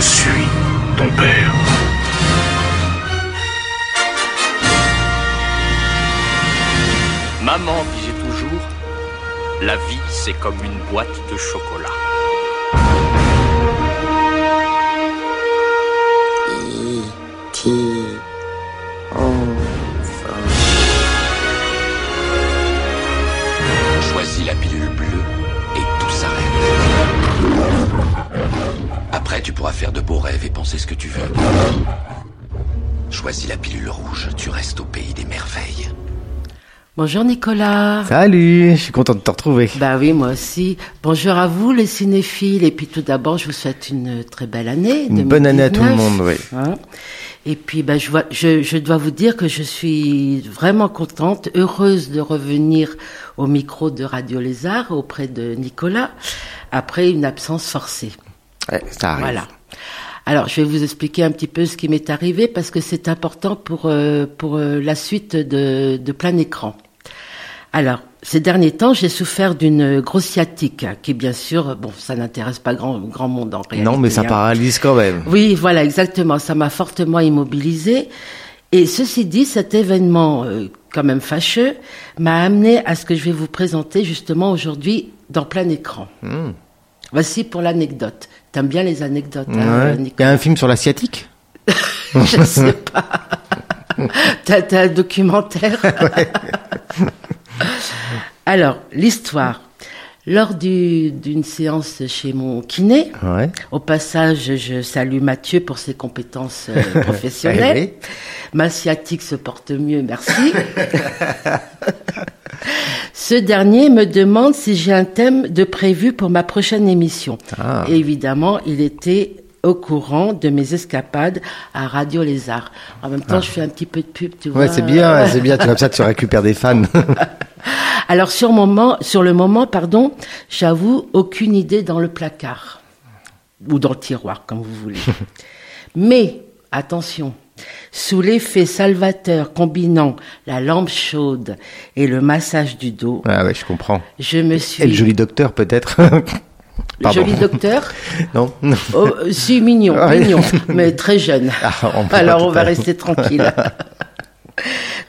suis ton père. Maman disait toujours, la vie c'est comme une boîte de chocolat. Pourras faire de beaux rêves et penser ce que tu veux. Choisis la pilule rouge, tu restes au pays des merveilles. Bonjour Nicolas. Salut, je suis content de te retrouver. Bah oui, moi aussi. Bonjour à vous les cinéphiles. Et puis tout d'abord, je vous souhaite une très belle année. Une bonne année à tout le 2019. monde, oui. Hein. et puis, bah, je, vois, je, je dois vous dire que je suis vraiment contente, heureuse de revenir au micro de Radio Lézard auprès de Nicolas après une absence forcée. Ouais, ça arrive. Voilà. Alors, je vais vous expliquer un petit peu ce qui m'est arrivé parce que c'est important pour, euh, pour euh, la suite de, de plein écran. Alors, ces derniers temps, j'ai souffert d'une grosse sciatique, hein, qui bien sûr, bon, ça n'intéresse pas grand, grand monde en réalité. Non, mais ça hein. paralyse quand même. Oui, voilà, exactement. Ça m'a fortement immobilisé. Et ceci dit, cet événement, euh, quand même fâcheux, m'a amené à ce que je vais vous présenter justement aujourd'hui dans plein écran. Hmm. Voici pour l'anecdote. T'aimes bien les anecdotes, hein. Il y a un film sur l'asiatique? Je sais pas. T'as un documentaire? Alors, l'histoire. Lors du- d'une séance chez mon kiné, Ouais. au passage, je salue Mathieu pour ses compétences euh, professionnelles. Eh Ma sciatique se porte mieux, merci. Ce dernier me demande si j'ai un thème de prévu pour ma prochaine émission. Ah. Et évidemment, il était au courant de mes escapades à Radio Lézard. En même temps, je fais un petit peu de pub, tu vois. Ah. Ouais, c'est bien, c'est bien. Comme ça, tu récupères des fans. Alors sur, moment, sur le moment, pardon, j'avoue aucune idée dans le placard ou dans le tiroir, comme vous voulez. Mais attention, sous l'effet salvateur combinant la lampe chaude et le massage du dos, ah ouais, je comprends. je me suis Et le joli docteur, peut-être Pardon. joli docteur, Non oh, si mignon, Ah oui. mignon, mais très jeune. Ah, on Alors on va rester tranquille.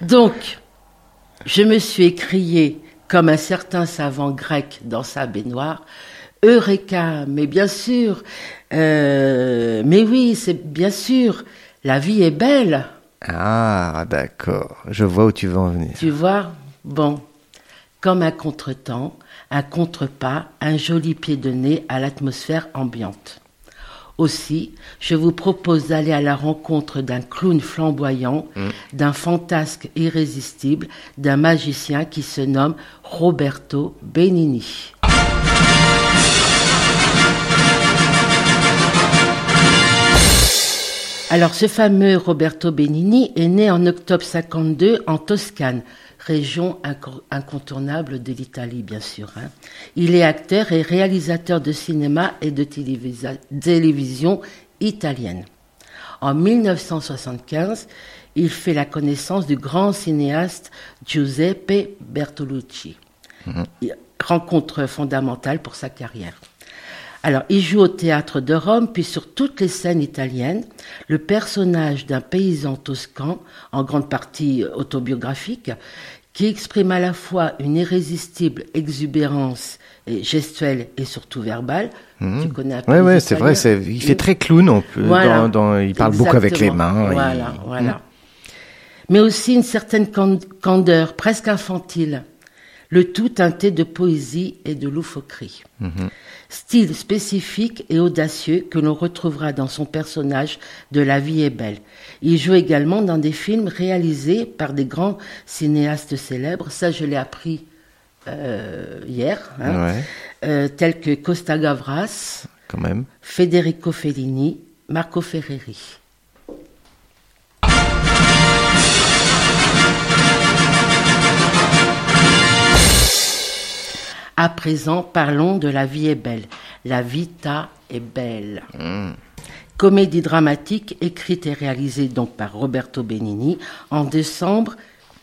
Donc, je me suis écrié comme un certain savant grec dans sa baignoire. Eureka, mais bien sûr, euh, mais oui, c'est bien sûr, la vie est belle, Ah, d'accord. Je vois où tu veux en venir. tu vois. Bon, comme un contretemps, un contrepas, un joli pied de nez à l'atmosphère ambiante. Aussi, je vous propose d'aller à la rencontre d'un clown flamboyant, d'un fantasque irrésistible, d'un magicien qui se nomme Roberto Benigni. Alors, ce fameux Roberto Benigni est né en octobre 52 en Toscane, région inco- incontournable de l'Italie, bien sûr. hein. Il est acteur et réalisateur de cinéma et de télévision italienne. En 1975, il fait la connaissance du grand cinéaste Giuseppe Bertolucci. Il- Rencontre fondamentale pour sa carrière. Alors, il joue au théâtre de Rome, puis sur toutes les scènes italiennes, le personnage d'un paysan toscan, en grande partie autobiographique, qui exprime à la fois une irrésistible exubérance et gestuelle et surtout verbale. Tu connais un peu ouais, c'est vrai. Il fait très clown. On peut, Voilà. dans, dans- il parle beaucoup avec les mains. il- Voilà, voilà. Mais aussi une certaine can- candeur, presque infantile. Le tout teinté de poésie et de loufoquerie. Style spécifique et audacieux que l'on retrouvera dans son personnage de La vie est belle. Il joue également dans des films réalisés par des grands cinéastes célèbres. Ça, je l'ai appris euh, hier. hein. Ouais. Euh, tels que Costa Gavras, Quand même. Federico Fellini, Marco Ferreri. À présent, parlons de La vie est belle. La vita est belle. Comédie dramatique écrite et réalisée donc par Roberto Benigni en décembre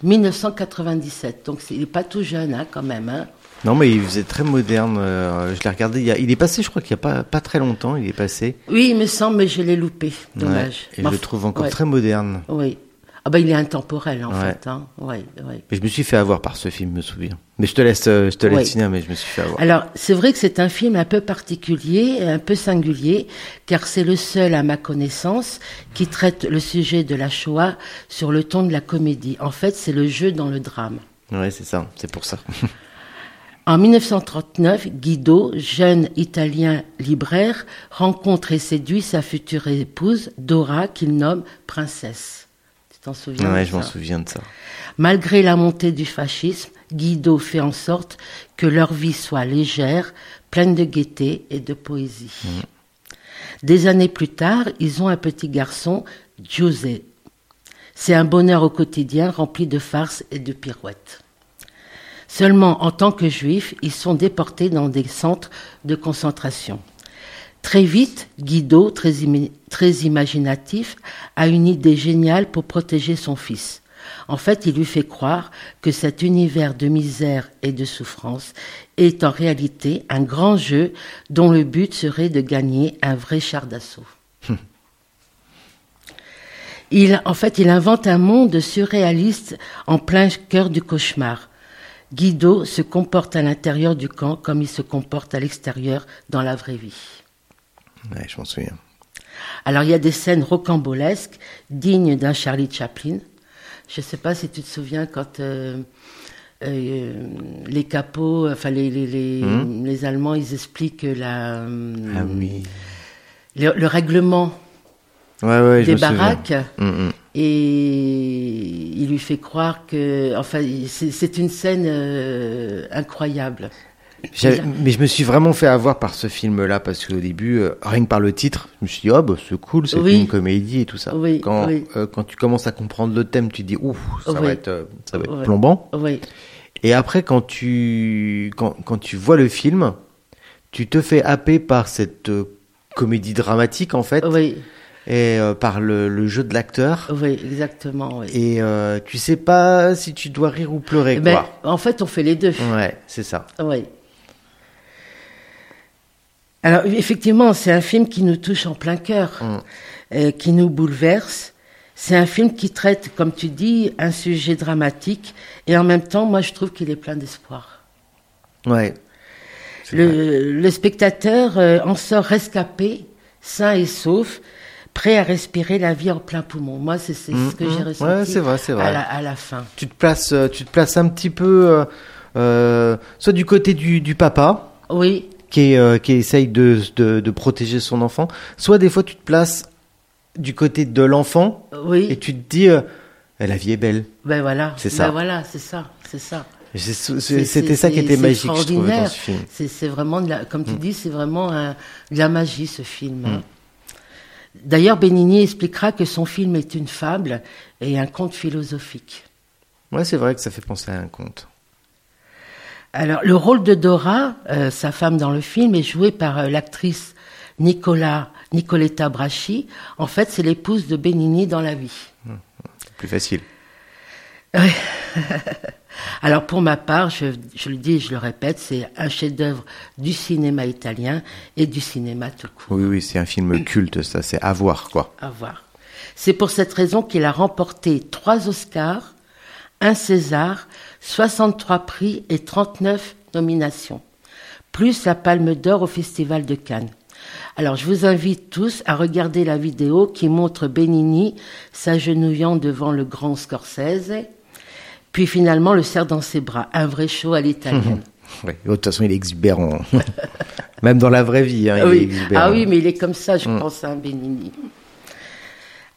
1997. Donc il n'est pas tout jeune hein, quand même. hein. Non, mais il faisait très moderne. euh, je l'ai regardé. Il, y a- il est passé, je crois qu'il n'y a pas, pas très longtemps. Il est passé. Oui, il me semble, mais je l'ai loupé. Dommage. Ouais, et je le trouve encore ouais. très moderne. Oui. Ah bah il est intemporel en Ouais. fait. Hein. Ouais, ouais. Mais je me suis fait avoir par ce film, je me souviens. Mais je te laisse, euh, je te laisse finir, mais je me suis fait avoir. Alors, c'est vrai que c'est un film un peu particulier, un peu singulier, car c'est le seul, à ma connaissance, qui traite le sujet de la Shoah sur le ton de la comédie. En fait, c'est le jeu dans le drame. Ouais, c'est ça. C'est pour ça. En 1939, Guido, jeune italien libraire, rencontre et séduit sa future épouse, Dora, qu'il nomme princesse. Tu t'en souviens ouais, je m'en souviens de ça. Malgré la montée du fascisme, Guido fait en sorte que leur vie soit légère, pleine de gaieté et de poésie. Des années plus tard, ils ont un petit garçon, Giuseppe. C'est un bonheur au quotidien rempli de farces et de pirouettes. Seulement, en tant que juifs, ils sont déportés dans des centres de concentration. Très vite, Guido, très, imaginatif, a une idée géniale pour protéger son fils. En fait, il lui fait croire que cet univers de misère et de souffrance est en réalité un grand jeu dont le but serait de gagner un vrai char d'assaut. Il, en fait, il invente un monde surréaliste en plein cœur du cauchemar. Guido se comporte à l'intérieur du camp comme il se comporte à l'extérieur dans la vraie vie. Ouais, je m'en souviens. Alors il y a des scènes rocambolesques, dignes d'un Charlie Chaplin. Je ne sais pas si tu te souviens quand euh, euh, les capots, enfin les, les, les, les Allemands, ils expliquent la, euh, Ah oui. le, le règlement Ouais, ouais, je des baraques Mm, mm. et il lui fait croire que, enfin, c'est c'est une scène euh, incroyable. Mais je me suis vraiment fait avoir par ce film-là parce qu'au début, euh, rien que par le titre, je me suis dit, oh, bah, c'est cool, c'est Oui. une comédie et tout ça. Oui, quand, oui. euh, quand tu commences à comprendre le thème, tu te dis, ouf, ça va être, euh, ça va être plombant. Oui, Et après, quand tu, quand, quand tu vois le film, tu te fais happer par cette euh, comédie dramatique, en fait, et par le, le jeu de l'acteur. oui, exactement. Et tu sais pas si tu dois rire ou pleurer, Eh ben, quoi. en fait, on fait les deux. Ouais, c'est ça. Oui. Alors, effectivement, c'est un film qui nous touche en plein cœur, Mm. euh, qui nous bouleverse. C'est un film qui traite, comme tu dis, un sujet dramatique, et en même temps, moi, je trouve qu'il est plein d'espoir. Ouais. Le, le spectateur euh, en sort rescapé, sain et sauf, prêt à respirer la vie en plein poumon. Moi, c'est Mm, ce que mm. j'ai Ouais, ressenti c'est vrai, c'est vrai. À, la, à la fin. tu te places, euh, tu te places un petit peu, euh, soit du côté du, du papa, Oui, qui, est, euh, qui essaye de, de, de protéger son enfant, soit des fois tu te places du côté de l'enfant oui. et tu te dis, euh, la vie est belle. Ben voilà. C'est Ben ça. voilà, c'est ça, c'est ça. C'était ça qui était magique, je trouvais, dans extraordinaire. ce film. C'est vraiment, de la, comme Mm. tu dis, c'est vraiment un- de la magie, ce film. hein. D'ailleurs, Benigni expliquera que son film est une fable et un conte philosophique. Ouais, c'est vrai que ça fait penser à un conte. Alors, le rôle de Dora, euh, sa femme dans le film, est joué par euh, l'actrice Nicola, Nicoletta Bracci. En fait, c'est l'épouse de Benigni dans la vie. C'est plus facile. Alors pour ma part, je, je le dis et je le répète, c'est un chef-d'œuvre du cinéma italien et du cinéma tout court. Oui, oui, c'est un film culte, ça, c'est à voir, quoi. À voir. C'est pour cette raison qu'il a remporté trois Oscars, un César, 63 prix et 39 nominations, plus la Palme d'Or au Festival de Cannes. Alors je vous invite tous à regarder la vidéo qui montre Benigni s'agenouillant devant le grand Scorsese, puis finalement le serre dans ses bras, un vrai show à l'italienne. Ouais. De toute façon, il est exubérant. Même dans la vraie vie, hein, il Ah est oui. exubérant. ah oui, mais il est comme ça, je pense, à un Benigni.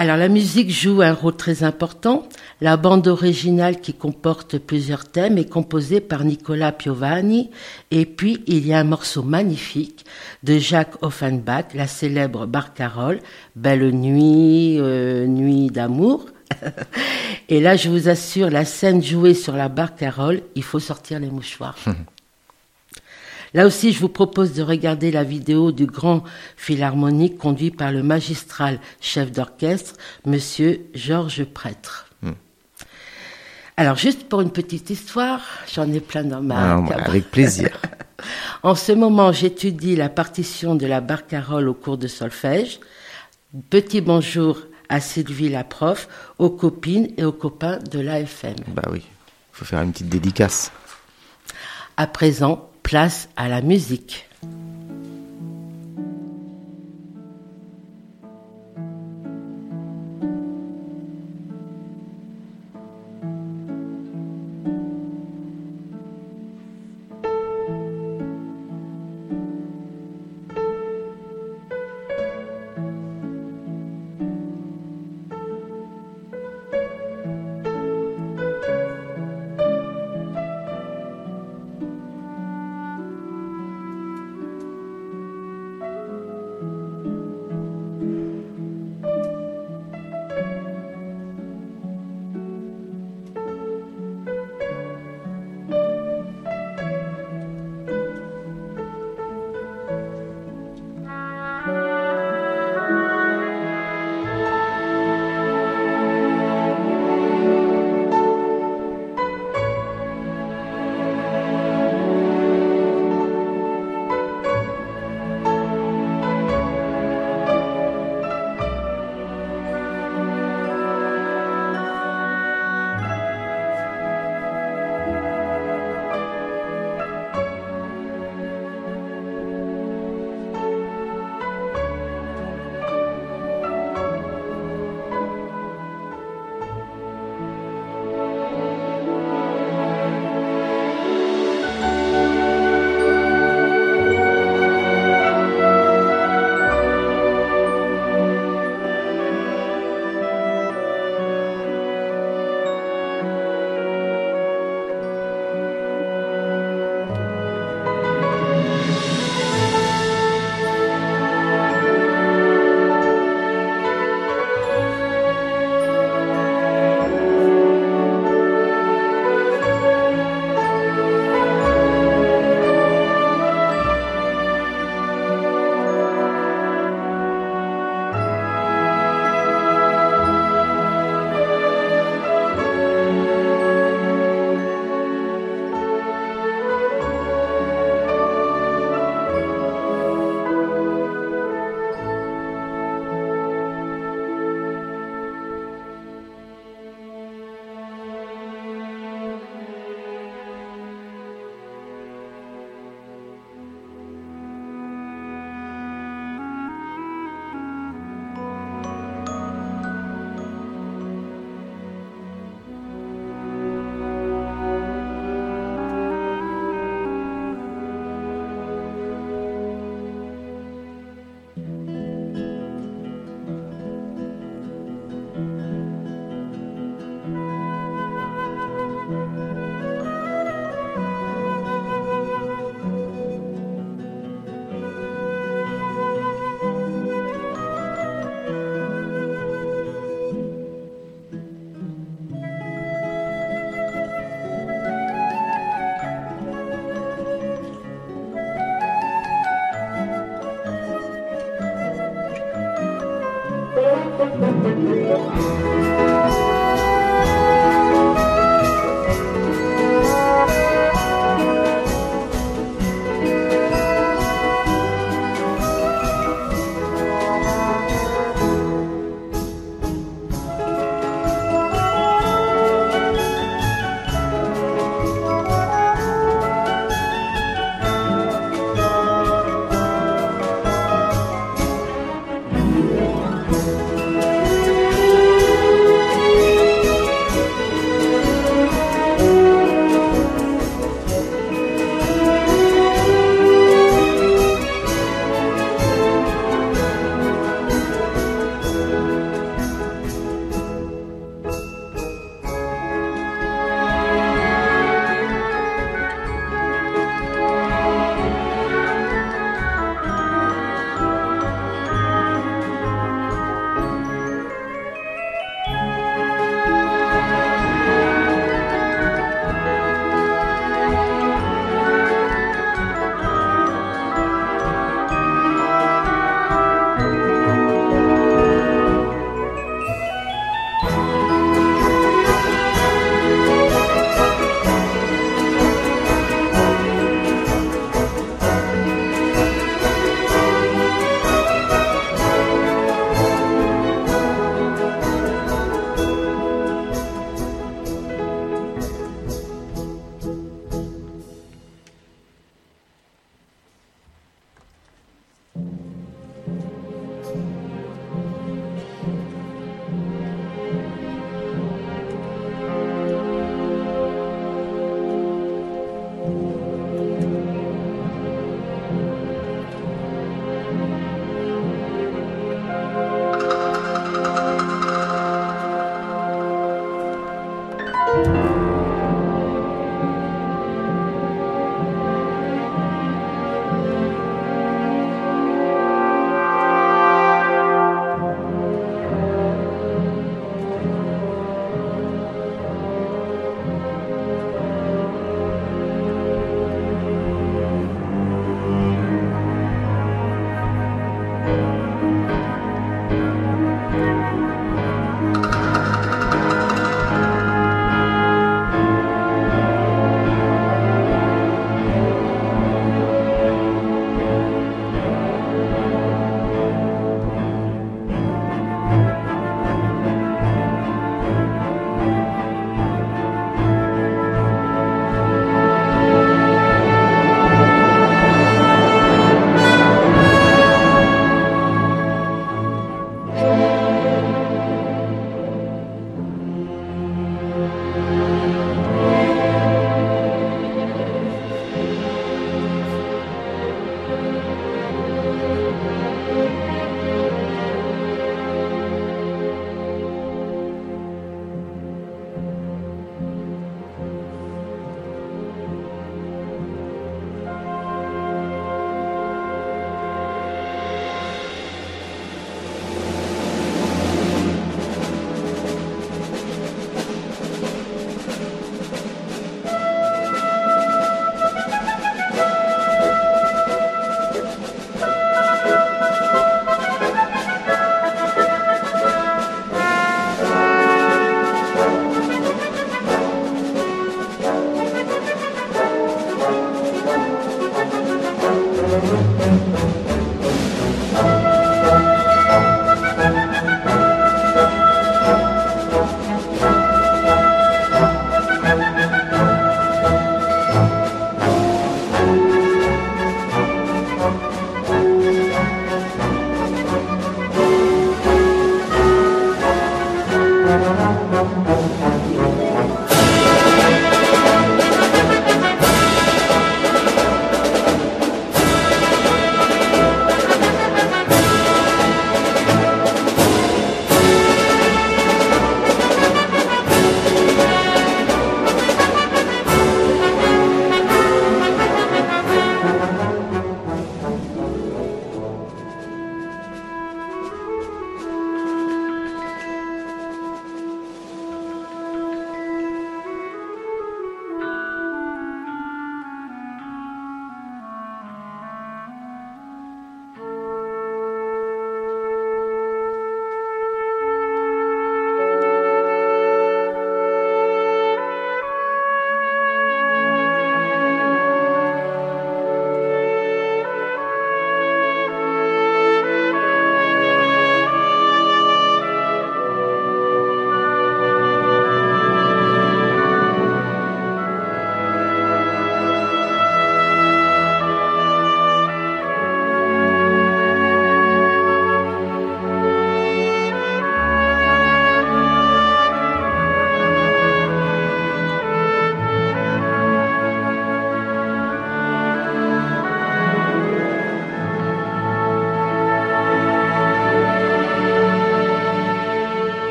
Alors la musique joue un rôle très important. La bande originale qui comporte plusieurs thèmes est composée par Nicolas Piovani. Et puis il y a un morceau magnifique de Jacques Offenbach, la célèbre barcarolle, Belle nuit, euh, nuit d'amour. Et là, je vous assure, la scène jouée sur la barcarolle, il faut sortir les mouchoirs. Là aussi, je vous propose de regarder la vidéo du grand philharmonique conduit par le magistral chef d'orchestre, monsieur Georges Prêtre. Alors, juste pour une petite histoire, j'en ai plein dans ma Ah, cabane. avec plaisir. En ce moment, j'étudie la partition de la barcarolle au cours de solfège. Petit bonjour à Sylvie la prof, aux copines et aux copains de l'AFM. bah oui, faut faire une petite dédicace. À présent, place à la musique.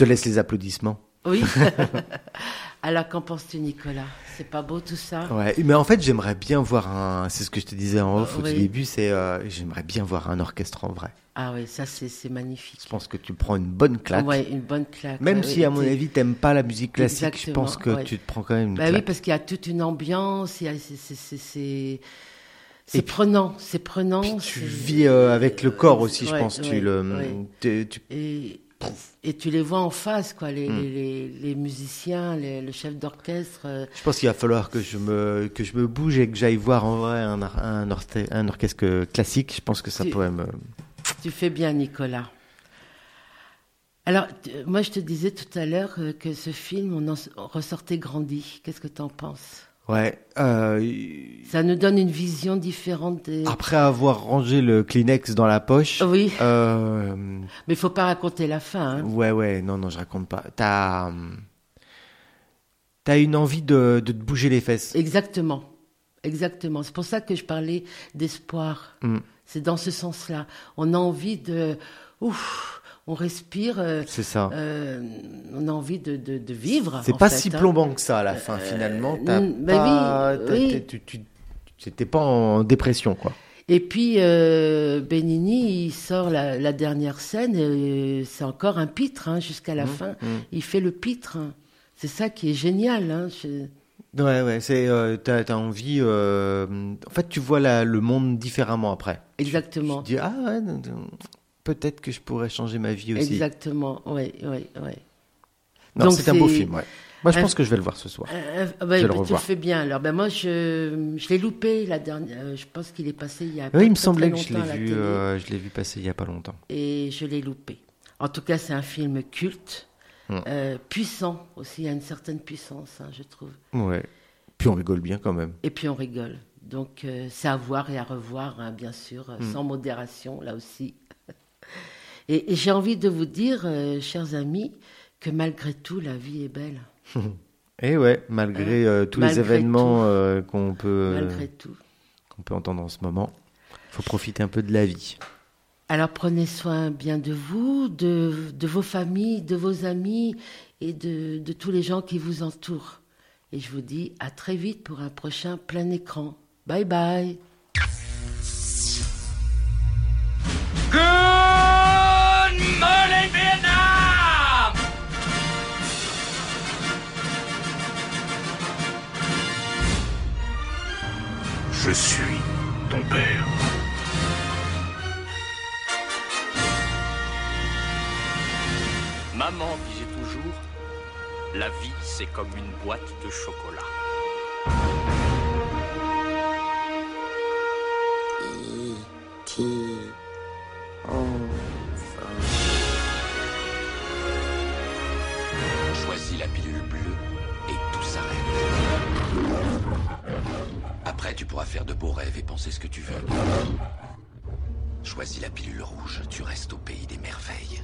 Te laisse les applaudissements. Oui. Alors, qu'en penses-tu, Nicolas? C'est pas beau tout ça? Ouais, mais en fait, j'aimerais bien voir un. C'est ce que je te disais en off au Oui. début, c'est euh, j'aimerais bien voir un orchestre en vrai. Ah oui, ça c'est magnifique. Je pense que tu prends une bonne claque. Ouais, une bonne claque. Même ouais, si, à mon avis, t'aimes pas la musique classique, je pense que ouais. tu te prends quand même une Bah oui, claque. parce qu'il y a toute une ambiance, c'est- c'est- prenant, c'est prenant. Puis tu vis euh, avec le corps aussi, je pense. Tu le, ouais. tu- tu- Et, et tu les vois en face, quoi, les, Mm. les, les, les musiciens, les- le chef d'orchestre. euh, je pense qu'il va falloir que je me que je me bouge et que j'aille voir en vrai un, un, orte- un orchestre classique. Je pense que ça Tu- pourrait me. Tu fais bien, Nicolas. Alors, moi, je te disais tout à l'heure euh, que ce film, on en ressortait grandi. Qu'est-ce que tu en penses? Ouais. euh, Ça nous donne une vision différente des... après avoir rangé le Kleenex dans la poche. Oui, euh, mais il faut pas raconter la fin. hein. Ouais, ouais, non, non, je raconte pas. T'as, hum, t'as une envie de, de te bouger les fesses. Exactement. Exactement. C'est pour ça que je parlais d'espoir. Mm. C'est dans ce sens-là. On a envie de... Ouf, on respire. euh, C'est ça. euh, on a envie de, de, de vivre. C'est pas fait, si hein. plombant que ça à la fin, finalement. T'as mm, bah pas, oui, oui. tu, t'étais pas en dépression, quoi. Et puis euh, Benigni, il sort la, la dernière scène, et c'est encore un pitre hein, jusqu'à la Mmh, fin. mmh. Il fait le pitre. hein. C'est ça qui est génial. Hein. Je- Ouais, ouais, c'est, euh, t'as, t'as envie, euh, en fait, tu vois la, le monde différemment après. Exactement. Tu dis, ah ouais, peut-être que je pourrais changer ma vie aussi. Exactement. Ouais, ouais, ouais. Non, Donc c'est un beau film, ouais. Moi, je un- pense que je vais le voir ce soir. Euh, euh, bah, Je vais le bah, tu le revoir. fais bien. Alors, ben moi, je, je l'ai loupé la dernière. euh, je pense qu'il est passé il y a. pas Oui, il me semblait que je l'ai vu, euh, je l'ai vu passer il y a pas longtemps. et je l'ai loupé. En tout cas, c'est un film culte, Mm. euh, puissant aussi, il y a une certaine puissance, hein, je trouve. Ouais. Puis on rigole bien quand même. Et puis on rigole. Donc euh, c'est à voir et à revoir, hein, bien sûr, Mm. sans modération, là aussi. Et et j'ai envie de vous dire, euh, chers amis, que malgré tout, la vie est belle. Et ouais, malgré euh, tous Malgré les événements euh, qu'on peut, qu'on peut entendre en ce moment, faut profiter un peu de la vie. Alors prenez soin bien de vous, de, de vos familles, de vos amis et de, de tous les gens qui vous entourent. Et je vous dis à très vite pour un prochain plein écran. Bye bye. Good Vietnam! Je suis ton père. Maman disait toujours, la vie c'est comme une boîte de chocolat. Rêves et penser ce que tu veux. Choisis la pilule rouge, tu restes au pays des merveilles.